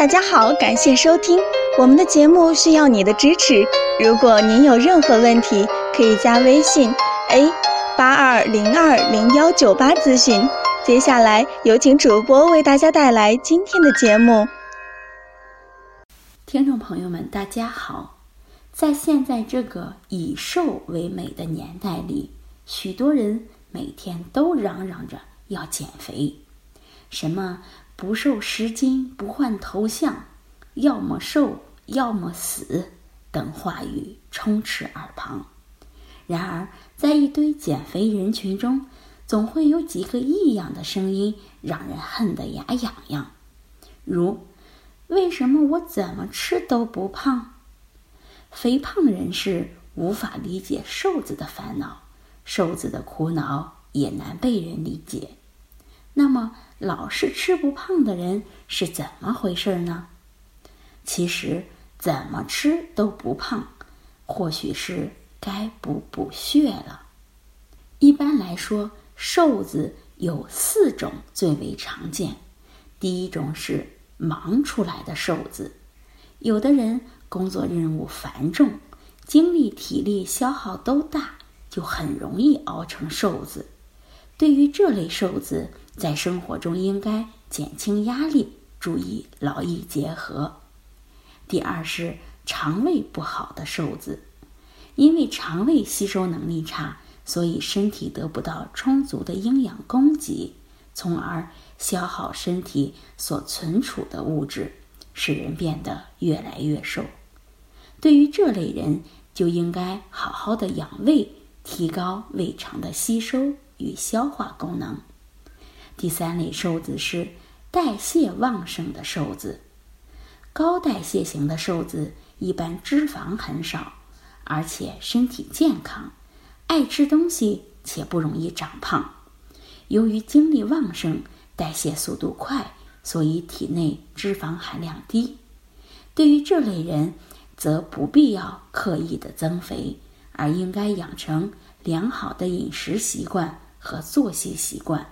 大家好，感谢收听我们的节目，需要你的支持。如果您有任何问题，可以加微信 a 八二零二零幺九八咨询。接下来有请主播为大家带来今天的节目。听众朋友们，大家好，在现在这个以瘦为美的年代里，许多人每天都嚷嚷着要减肥，什么？不瘦十斤不换头像，要么瘦要么死等话语充斥耳旁。然而，在一堆减肥人群中，总会有几个异样的声音，让人恨得牙痒痒。如：为什么我怎么吃都不胖？肥胖人士无法理解瘦子的烦恼，瘦子的苦恼也难被人理解。那么，老是吃不胖的人是怎么回事呢？其实，怎么吃都不胖，或许是该补补血了。一般来说，瘦子有四种最为常见。第一种是忙出来的瘦子，有的人工作任务繁重，精力体力消耗都大，就很容易熬成瘦子。对于这类瘦子，在生活中应该减轻压力，注意劳逸结合。第二是肠胃不好的瘦子，因为肠胃吸收能力差，所以身体得不到充足的营养供给，从而消耗身体所存储的物质，使人变得越来越瘦。对于这类人，就应该好好的养胃，提高胃肠的吸收与消化功能。第三类瘦子是代谢旺盛的瘦子，高代谢型的瘦子一般脂肪很少，而且身体健康，爱吃东西且不容易长胖。由于精力旺盛、代谢速度快，所以体内脂肪含量低。对于这类人，则不必要刻意的增肥，而应该养成良好的饮食习惯和作息习惯。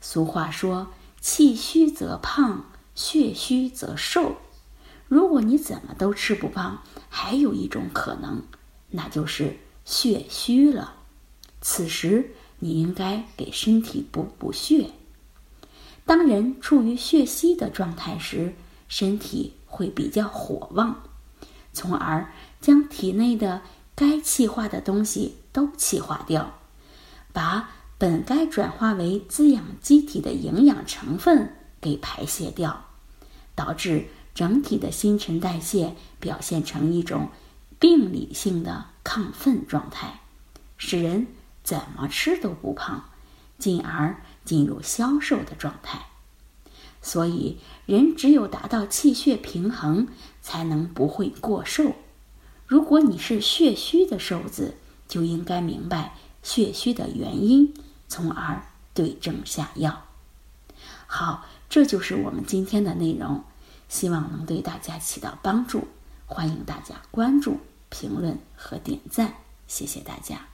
俗话说：“气虚则胖，血虚则瘦。”如果你怎么都吃不胖，还有一种可能，那就是血虚了。此时你应该给身体补补血。当人处于血虚的状态时，身体会比较火旺，从而将体内的该气化的东西都气化掉，把。本该转化为滋养机体的营养成分给排泄掉，导致整体的新陈代谢表现成一种病理性的亢奋状态，使人怎么吃都不胖，进而进入消瘦的状态。所以，人只有达到气血平衡，才能不会过瘦。如果你是血虚的瘦子，就应该明白血虚的原因。从而对症下药。好，这就是我们今天的内容，希望能对大家起到帮助。欢迎大家关注、评论和点赞，谢谢大家。